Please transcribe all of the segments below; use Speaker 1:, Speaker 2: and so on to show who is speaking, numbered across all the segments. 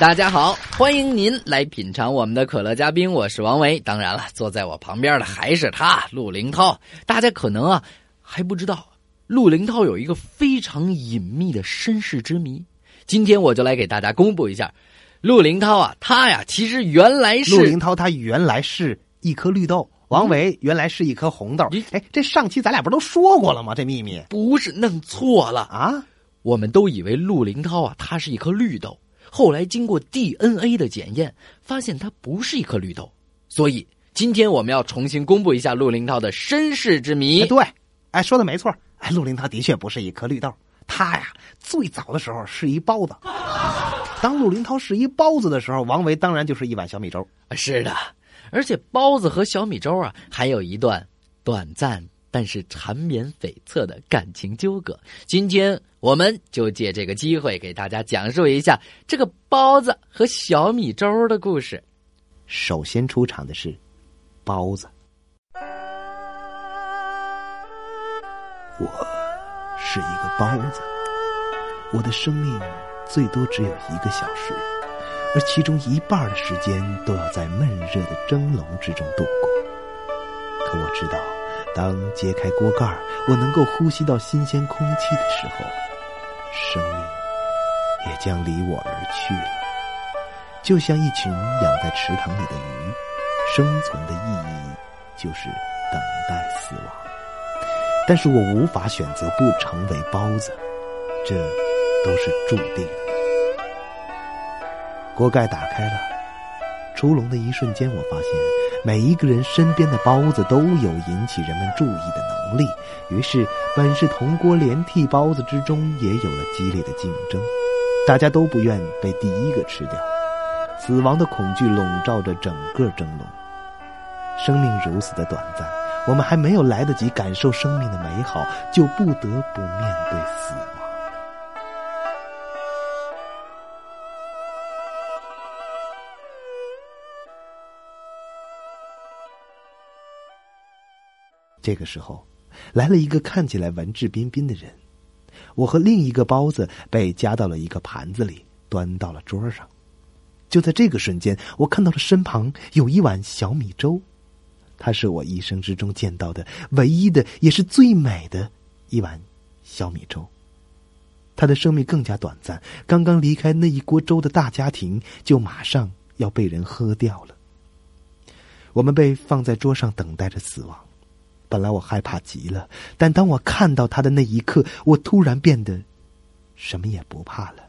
Speaker 1: 大家好，欢迎您来品尝我们的可乐嘉宾，我是王维。当然了，坐在我旁边的还是他，陆林涛。大家可能啊还不知道，陆林涛有一个非常隐秘的身世之谜。今天我就来给大家公布一下，陆林涛啊，他呀其实原来是
Speaker 2: 陆林涛，他原来是一颗绿豆，王维原来是一颗红豆。哎，这上期咱俩不都说过了吗？这秘密
Speaker 1: 不是弄错了
Speaker 2: 啊？
Speaker 1: 我们都以为陆林涛啊，他是一颗绿豆。后来经过 DNA 的检验，发现它不是一颗绿豆，所以今天我们要重新公布一下陆林涛的身世之谜。
Speaker 2: 对，哎，说的没错，哎，陆林涛的确不是一颗绿豆，他呀最早的时候是一包子。当陆林涛是一包子的时候，王维当然就是一碗小米粥。
Speaker 1: 是的，而且包子和小米粥啊，还有一段短暂。但是缠绵悱恻的感情纠葛，今天我们就借这个机会给大家讲述一下这个包子和小米粥的故事。
Speaker 2: 首先出场的是包子，我是一个包子，我的生命最多只有一个小时，而其中一半的时间都要在闷热的蒸笼之中度过。可我知道。当揭开锅盖我能够呼吸到新鲜空气的时候，生命也将离我而去了。就像一群养在池塘里的鱼，生存的意义就是等待死亡。但是我无法选择不成为包子，这都是注定的。锅盖打开了，出笼的一瞬间，我发现。每一个人身边的包子都有引起人们注意的能力，于是本是同锅连屉包子之中也有了激烈的竞争，大家都不愿被第一个吃掉，死亡的恐惧笼罩着整个蒸笼。生命如此的短暂，我们还没有来得及感受生命的美好，就不得不面对死亡。这个时候，来了一个看起来文质彬彬的人。我和另一个包子被夹到了一个盘子里，端到了桌上。就在这个瞬间，我看到了身旁有一碗小米粥，它是我一生之中见到的唯一的，也是最美的一碗小米粥。他的生命更加短暂，刚刚离开那一锅粥的大家庭，就马上要被人喝掉了。我们被放在桌上，等待着死亡。本来我害怕极了，但当我看到他的那一刻，我突然变得什么也不怕了。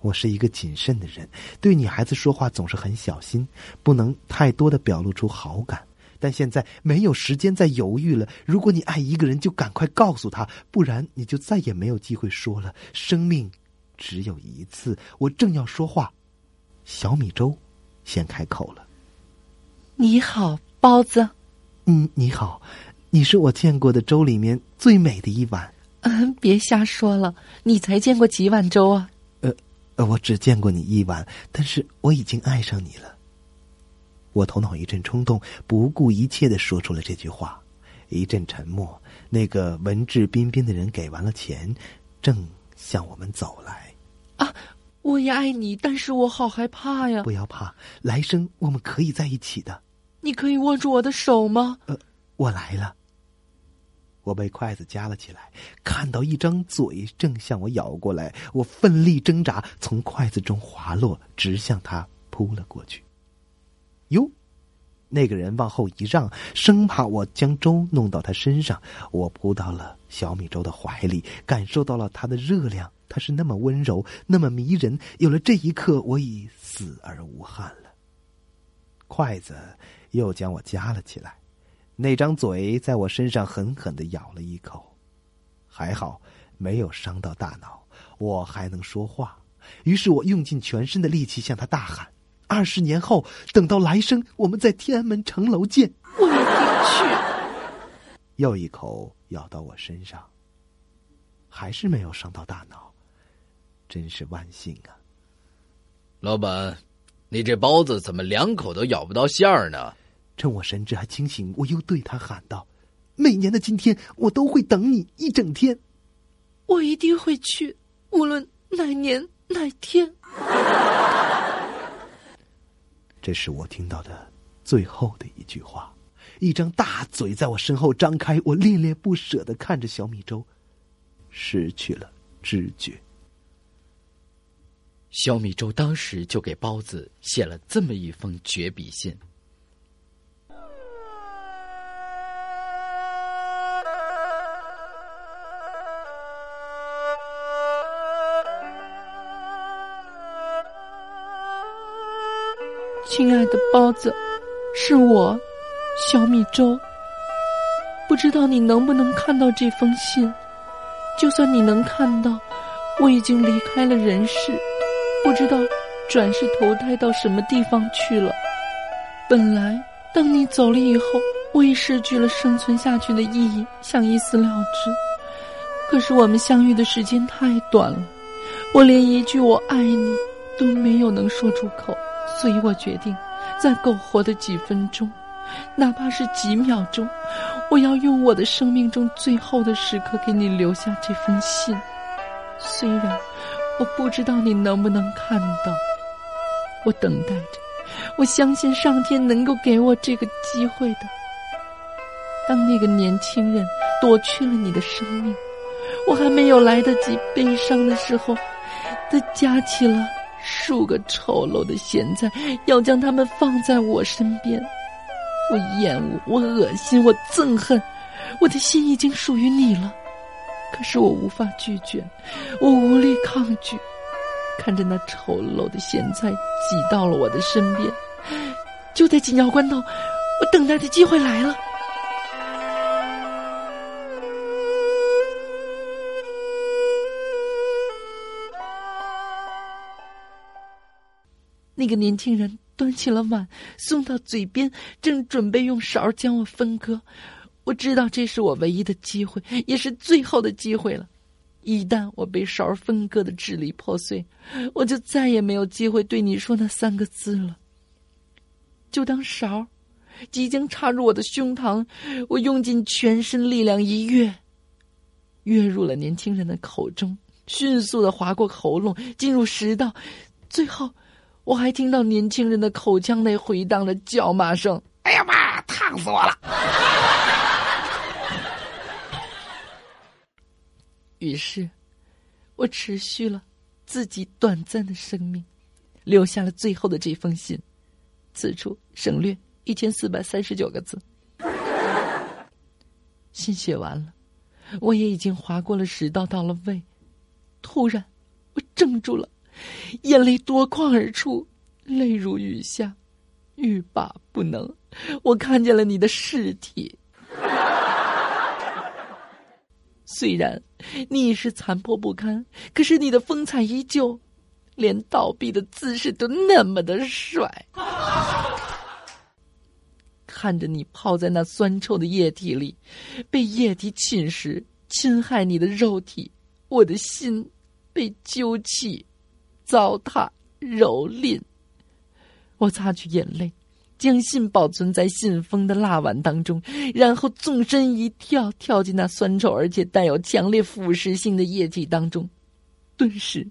Speaker 2: 我是一个谨慎的人，对女孩子说话总是很小心，不能太多的表露出好感。但现在没有时间再犹豫了。如果你爱一个人，就赶快告诉他，不然你就再也没有机会说了。生命只有一次。我正要说话，小米粥先开口了：“
Speaker 3: 你好，包子。”
Speaker 2: 嗯，你好，你是我见过的粥里面最美的一碗。
Speaker 3: 嗯，别瞎说了，你才见过几碗粥啊？
Speaker 2: 呃，呃，我只见过你一碗，但是我已经爱上你了。我头脑一阵冲动，不顾一切的说出了这句话。一阵沉默，那个文质彬彬的人给完了钱，正向我们走来。
Speaker 3: 啊，我也爱你，但是我好害怕呀！
Speaker 2: 不要怕，来生我们可以在一起的。
Speaker 3: 你可以握住我的手吗？
Speaker 2: 呃，我来了。我被筷子夹了起来，看到一张嘴正向我咬过来，我奋力挣扎，从筷子中滑落，直向他扑了过去。哟，那个人往后一让，生怕我将粥弄到他身上。我扑到了小米粥的怀里，感受到了它的热量。它是那么温柔，那么迷人。有了这一刻，我已死而无憾了。筷子。又将我夹了起来，那张嘴在我身上狠狠的咬了一口，还好没有伤到大脑，我还能说话。于是我用尽全身的力气向他大喊：“二十年后，等到来生，我们在天安门城楼见。”
Speaker 1: 我一定去。
Speaker 2: 又一口咬到我身上，还是没有伤到大脑，真是万幸啊！
Speaker 4: 老板，你这包子怎么两口都咬不到馅儿呢？
Speaker 2: 趁我神志还清醒，我又对他喊道：“每年的今天，我都会等你一整天。
Speaker 1: 我一定会去，无论哪年哪天。”
Speaker 2: 这是我听到的最后的一句话。一张大嘴在我身后张开，我恋恋不舍的看着小米粥，失去了知觉。
Speaker 4: 小米粥当时就给包子写了这么一封绝笔信。
Speaker 1: 亲爱的包子，是我，小米粥。不知道你能不能看到这封信？就算你能看到，我已经离开了人世，不知道转世投胎到什么地方去了。本来，当你走了以后，我已失去了生存下去的意义，想一死了之。可是我们相遇的时间太短了，我连一句“我爱你”都没有能说出口。所以我决定，在苟活的几分钟，哪怕是几秒钟，我要用我的生命中最后的时刻给你留下这封信。虽然我不知道你能不能看到，我等待着，我相信上天能够给我这个机会的。当那个年轻人夺去了你的生命，我还没有来得及悲伤的时候，他夹起了。数个丑陋的咸菜，要将它们放在我身边。我厌恶，我恶心，我憎恨。我的心已经属于你了，可是我无法拒绝，我无力抗拒。看着那丑陋的咸菜挤到了我的身边，就在紧要关头，我等待的机会来了。那个年轻人端起了碗，送到嘴边，正准备用勺将我分割。我知道这是我唯一的机会，也是最后的机会了。一旦我被勺分割的支离破碎，我就再也没有机会对你说那三个字了。就当勺即将插入我的胸膛，我用尽全身力量一跃，跃入了年轻人的口中，迅速的划过喉咙，进入食道，最后。我还听到年轻人的口腔内回荡着叫骂声：“
Speaker 5: 哎呀妈，烫死我了！”
Speaker 1: 于是，我持续了自己短暂的生命，留下了最后的这封信。此处省略一千四百三十九个字。信写完了，我也已经划过了食道，到了胃。突然，我怔住了。眼泪夺眶而出，泪如雨下，欲罢不能。我看见了你的尸体，虽然你已是残破不堪，可是你的风采依旧，连倒闭的姿势都那么的帅。看着你泡在那酸臭的液体里，被液体侵蚀，侵害你的肉体，我的心被揪起。糟蹋、蹂躏。我擦去眼泪，将信保存在信封的蜡碗当中，然后纵身一跳，跳进那酸臭而且带有强烈腐蚀性的液体当中。顿时，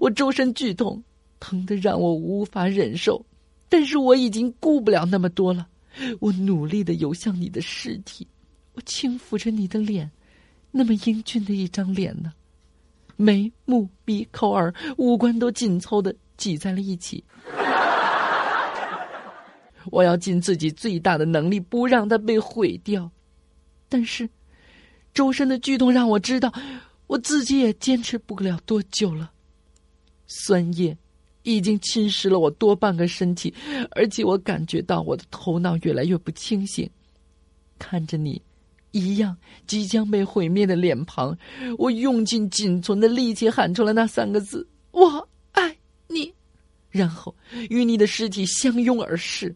Speaker 1: 我周身剧痛，疼得让我无法忍受。但是我已经顾不了那么多了，我努力的游向你的尸体，我轻抚着你的脸，那么英俊的一张脸呢。眉、目、鼻、口、耳，五官都紧凑的挤在了一起。我要尽自己最大的能力，不让它被毁掉。但是，周身的剧痛让我知道，我自己也坚持不了多久了。酸液已经侵蚀了我多半个身体，而且我感觉到我的头脑越来越不清醒。看着你，一样即将被毁灭的脸庞，我用尽仅存的力气喊出了那三个字：“我爱你。”然后与你的尸体相拥而逝。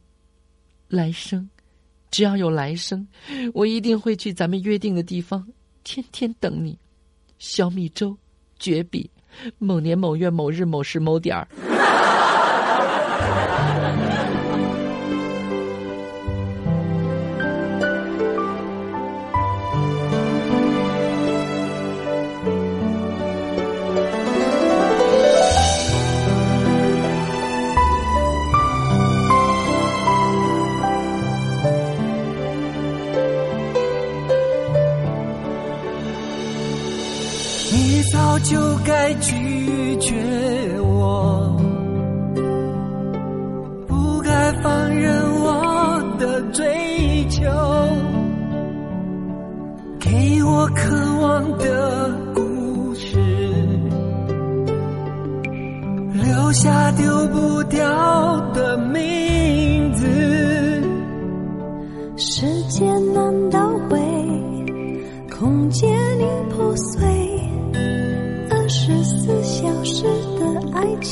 Speaker 1: 来生，只要有来生，我一定会去咱们约定的地方，天天等你。小米粥，绝笔。某年某月某日某时某点儿。
Speaker 6: 拒绝我，不该放任我的追求，给我渴望的故事，留下丢不掉的名字。
Speaker 7: 时间难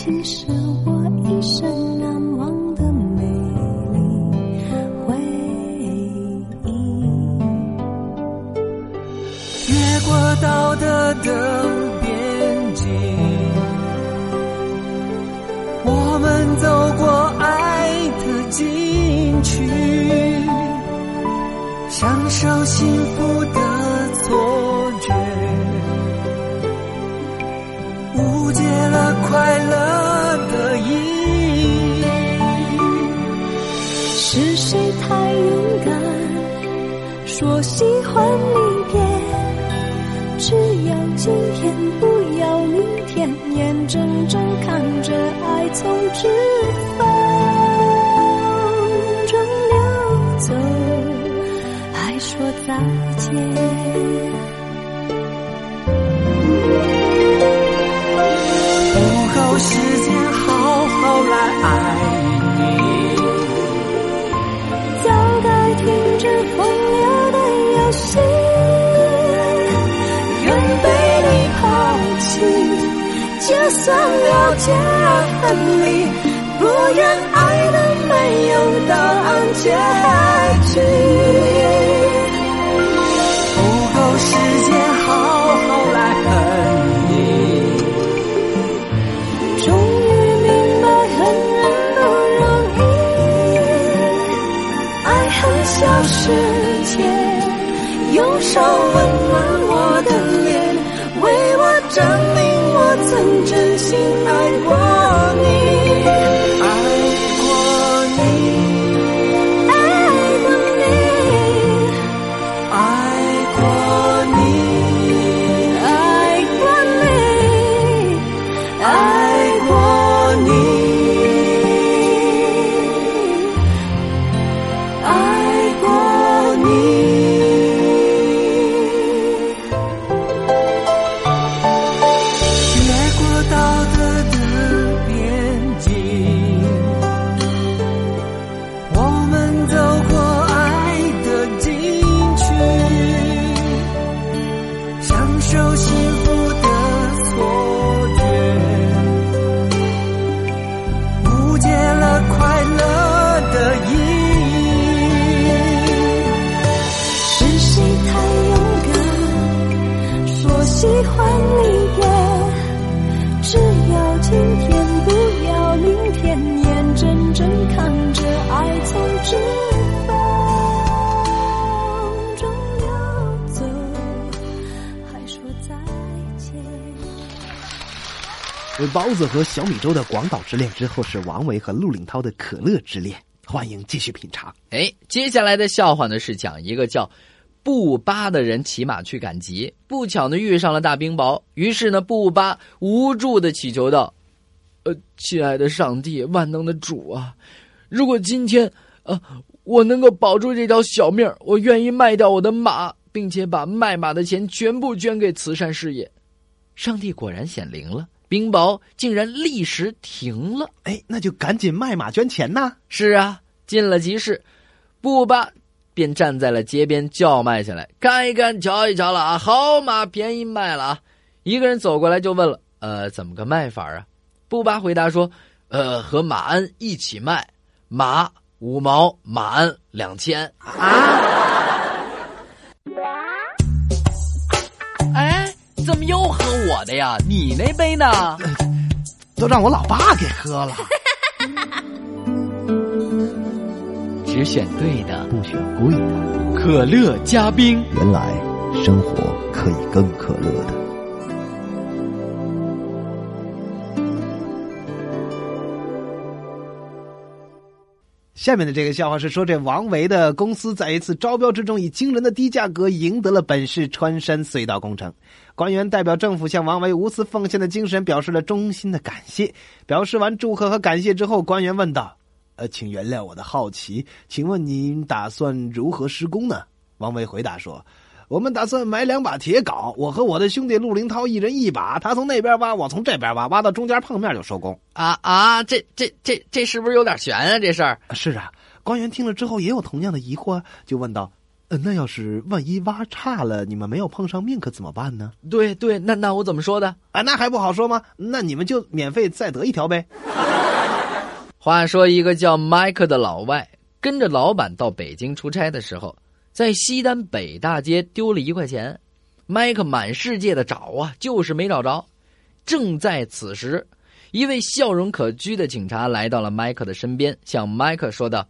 Speaker 7: 的爱情是我一生难忘的美丽回忆。
Speaker 6: 越过道德的边境，我们走过爱的禁区，享受幸福的
Speaker 7: 从知就算了解而分离，不愿爱的没有答案结局。
Speaker 6: 不够时间好好来恨你，
Speaker 7: 终于明白恨人不容易，爱恨消失前，用手温真心爱过
Speaker 2: 包子和小米粥的广岛之恋之后是王维和陆岭涛的可乐之恋，欢迎继续品尝。
Speaker 4: 哎，接下来的笑话呢是讲一个叫布巴的人骑马去赶集，不巧呢遇上了大冰雹，于是呢布巴无助的祈求道：“呃，亲爱的上帝，万能的主啊，如果今天呃我能够保住这条小命，我愿意卖掉我的马，并且把卖马的钱全部捐给慈善事业。”上帝果然显灵了，冰雹竟然立时停了。
Speaker 2: 哎，那就赶紧卖马捐钱呐！
Speaker 4: 是啊，进了集市，布巴
Speaker 1: 便站在了街边叫卖起来：“看一看，瞧一瞧了啊，好马便宜卖了啊！”一个人走过来就问了：“呃，怎么个卖法啊？”布巴回答说：“呃，和马鞍一起卖，马五毛，马鞍两千
Speaker 8: 啊！”怎么又喝我的呀？你那杯呢？
Speaker 2: 都让我老爸给喝了。
Speaker 1: 只选对的，
Speaker 2: 不选贵的。
Speaker 1: 可乐加冰，
Speaker 2: 原来生活可以更可乐下面的这个笑话是说，这王维的公司在一次招标之中，以惊人的低价格赢得了本市穿山隧道工程。官员代表政府向王维无私奉献的精神表示了衷心的感谢。表示完祝贺和感谢之后，官员问道。呃，请原谅我的好奇，请问您打算如何施工呢？王维回答说：“我们打算买两把铁镐，我和我的兄弟陆林涛一人一把，他从那边挖，我从这边挖，挖到中间碰面就收工。”
Speaker 1: 啊啊，这这这这是不是有点悬啊？这事儿
Speaker 2: 是啊。官员听了之后也有同样的疑惑，就问道：“呃，那要是万一挖差了，你们没有碰上命，可怎么办呢？”
Speaker 1: 对对，那那我怎么说的？
Speaker 2: 啊，那还不好说吗？那你们就免费再得一条呗。
Speaker 1: 话说，一个叫麦克的老外跟着老板到北京出差的时候，在西单北大街丢了一块钱。麦克满世界的找啊，就是没找着。正在此时，一位笑容可掬的警察来到了麦克的身边，向麦克说道：“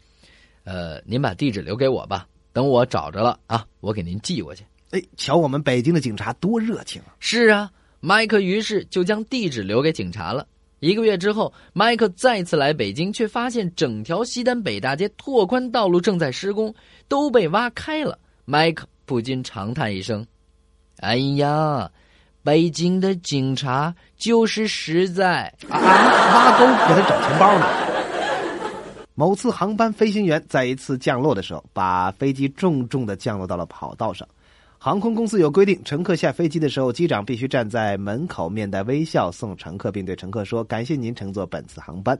Speaker 1: 呃，您把地址留给我吧，等我找着了啊，我给您寄过去。”
Speaker 2: 哎，瞧我们北京的警察多热情啊！
Speaker 1: 是啊，麦克于是就将地址留给警察了。一个月之后，麦克再次来北京，却发现整条西单北大街拓宽道路正在施工，都被挖开了。麦克不禁长叹一声：“哎呀，北京的警察就是实在
Speaker 2: 啊！挖沟给他找钱包呢。”某次航班飞行员在一次降落的时候，把飞机重重的降落到了跑道上。航空公司有规定，乘客下飞机的时候，机长必须站在门口，面带微笑送乘客，并对乘客说：“感谢您乘坐本次航班。”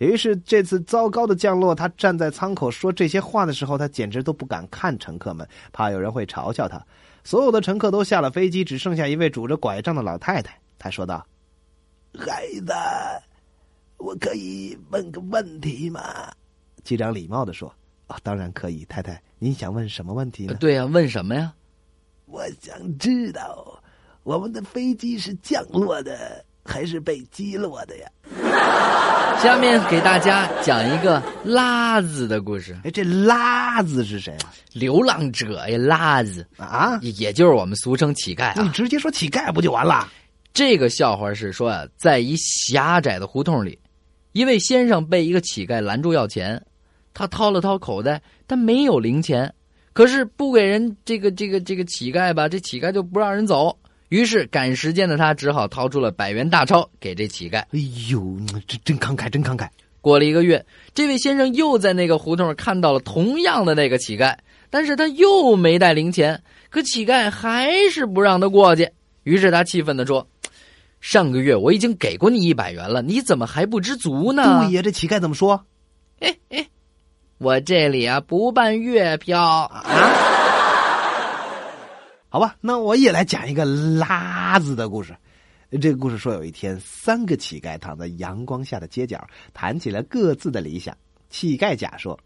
Speaker 2: 于是这次糟糕的降落，他站在舱口说这些话的时候，他简直都不敢看乘客们，怕有人会嘲笑他。所有的乘客都下了飞机，只剩下一位拄着拐杖的老太太。他说道：“
Speaker 9: 孩子，我可以问个问题吗？”
Speaker 2: 机长礼貌的说：“啊，当然可以，太太，您想问什么问题呢？”“
Speaker 1: 对呀，问什么呀？”
Speaker 9: 我想知道，我们的飞机是降落的还是被击落的呀？
Speaker 1: 下面给大家讲一个拉子的故事。
Speaker 2: 哎，这拉子是谁？
Speaker 1: 流浪者呀，拉子
Speaker 2: 啊，
Speaker 1: 也就是我们俗称乞丐啊。
Speaker 2: 你直接说乞丐不就完了？
Speaker 1: 这个笑话是说啊，在一狭窄的胡同里，一位先生被一个乞丐拦住要钱，他掏了掏口袋，但没有零钱。可是不给人这个这个这个乞丐吧，这乞丐就不让人走。于是赶时间的他只好掏出了百元大钞给这乞丐。
Speaker 2: 哎呦，这真慷慨，真慷慨！
Speaker 1: 过了一个月，这位先生又在那个胡同看到了同样的那个乞丐，但是他又没带零钱，可乞丐还是不让他过去。于是他气愤地说：“上个月我已经给过你一百元了，你怎么还不知足呢？”
Speaker 2: 对呀，这乞丐怎么说？
Speaker 1: 哎哎。我这里啊不办月票啊，
Speaker 2: 好吧，那我也来讲一个拉子的故事。这个故事说，有一天，三个乞丐躺在阳光下的街角，谈起了各自的理想。乞丐甲说：“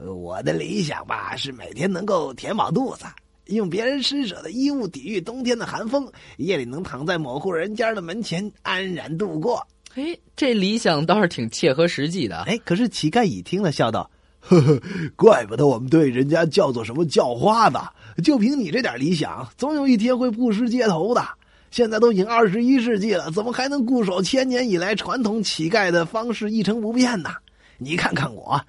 Speaker 9: 我的理想吧，是每天能够填饱肚子，用别人施舍的衣物抵御冬天的寒风，夜里能躺在某户人家的门前安然度过。”
Speaker 1: 哎，这理想倒是挺切合实际的。
Speaker 2: 哎，可是乞丐乙听了，笑道。
Speaker 9: 呵呵，怪不得我们对人家叫做什么叫花子？就凭你这点理想，总有一天会布施街头的。现在都已经二十一世纪了，怎么还能固守千年以来传统乞丐的方式一成不变呢？你看看我，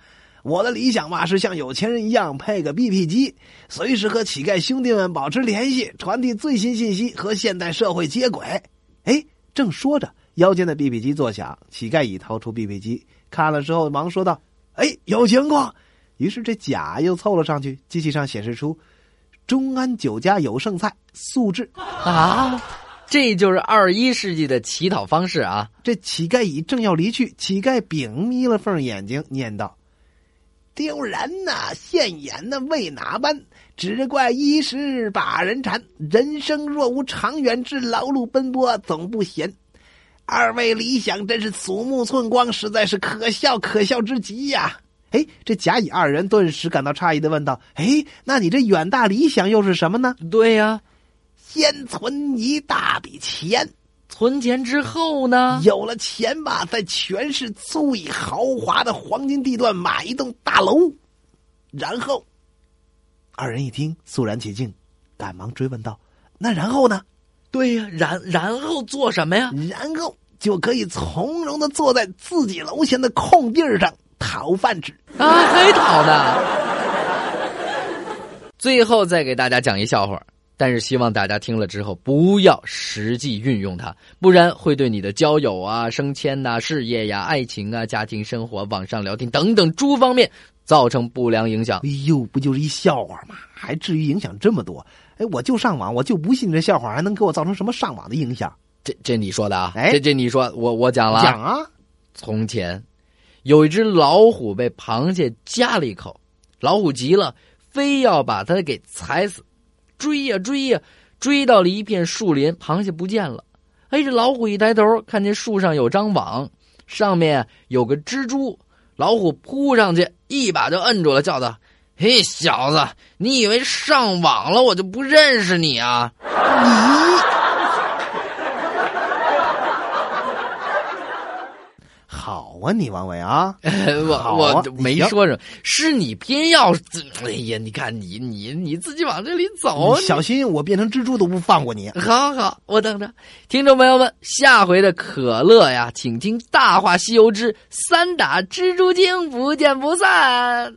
Speaker 9: 我的理想嘛是像有钱人一样配个 BP 机，随时和乞丐兄弟们保持联系，传递最新信息，和现代社会接轨。
Speaker 2: 哎，正说着，腰间的 BP 机作响，乞丐已掏出 BP 机看了之后，忙说道。
Speaker 9: 哎，有情况！
Speaker 2: 于是这甲又凑了上去，机器上显示出“中安酒家有剩菜，素质”
Speaker 1: 啊，这就是二十一世纪的乞讨方式啊！
Speaker 2: 这乞丐乙正要离去，乞丐丙眯了缝眼睛，念道：“丢人呐！现眼的为哪般？只怪一时把人馋。人生若无长远之劳碌奔波，总不闲。二位理想真是鼠目寸光，实在是可笑可笑之极呀！哎，这甲乙二人顿时感到诧异的问道：“哎，那你这远大理想又是什么呢？”
Speaker 4: 对呀，
Speaker 2: 先存一大笔钱。
Speaker 4: 存钱之后呢？
Speaker 2: 有了钱吧，在全市最豪华的黄金地段买一栋大楼，然后，二人一听肃然起敬，赶忙追问道：“那然后呢？”“
Speaker 4: 对呀，然然后做什么呀？”“
Speaker 2: 然后就可以从容的坐在自己楼前的空地上讨饭吃。”“
Speaker 4: 啊，还讨呢！” 最后再给大家讲一笑话。但是希望大家听了之后不要实际运用它，不然会对你的交友啊、升迁呐、事业呀、爱情啊、家庭生活、网上聊天等等诸方面造成不良影响。
Speaker 2: 哎呦，不就是一笑话吗？还至于影响这么多？哎，我就上网，我就不信这笑话还能给我造成什么上网的影响。
Speaker 4: 这这你说的啊？
Speaker 2: 哎，
Speaker 4: 这这你说我我讲了。
Speaker 2: 讲啊！
Speaker 4: 从前有一只老虎被螃蟹夹了一口，老虎急了，非要把它给踩死。追呀追呀，追到了一片树林，螃蟹不见了。哎，这老虎一抬头，看见树上有张网，上面有个蜘蛛。老虎扑上去，一把就摁住了，叫道：“嘿，小子，你以为上网了我就不认识你啊？
Speaker 2: 你！”好啊，你王伟啊，
Speaker 4: 我我没说什么，是你偏要，哎呀，你看你你你自己往这里走，
Speaker 2: 小心我变成蜘蛛都不放过你。
Speaker 4: 好好，我等着。听众朋友们，下回的可乐呀，请听《大话西游之三打蜘蛛精》，不见不散。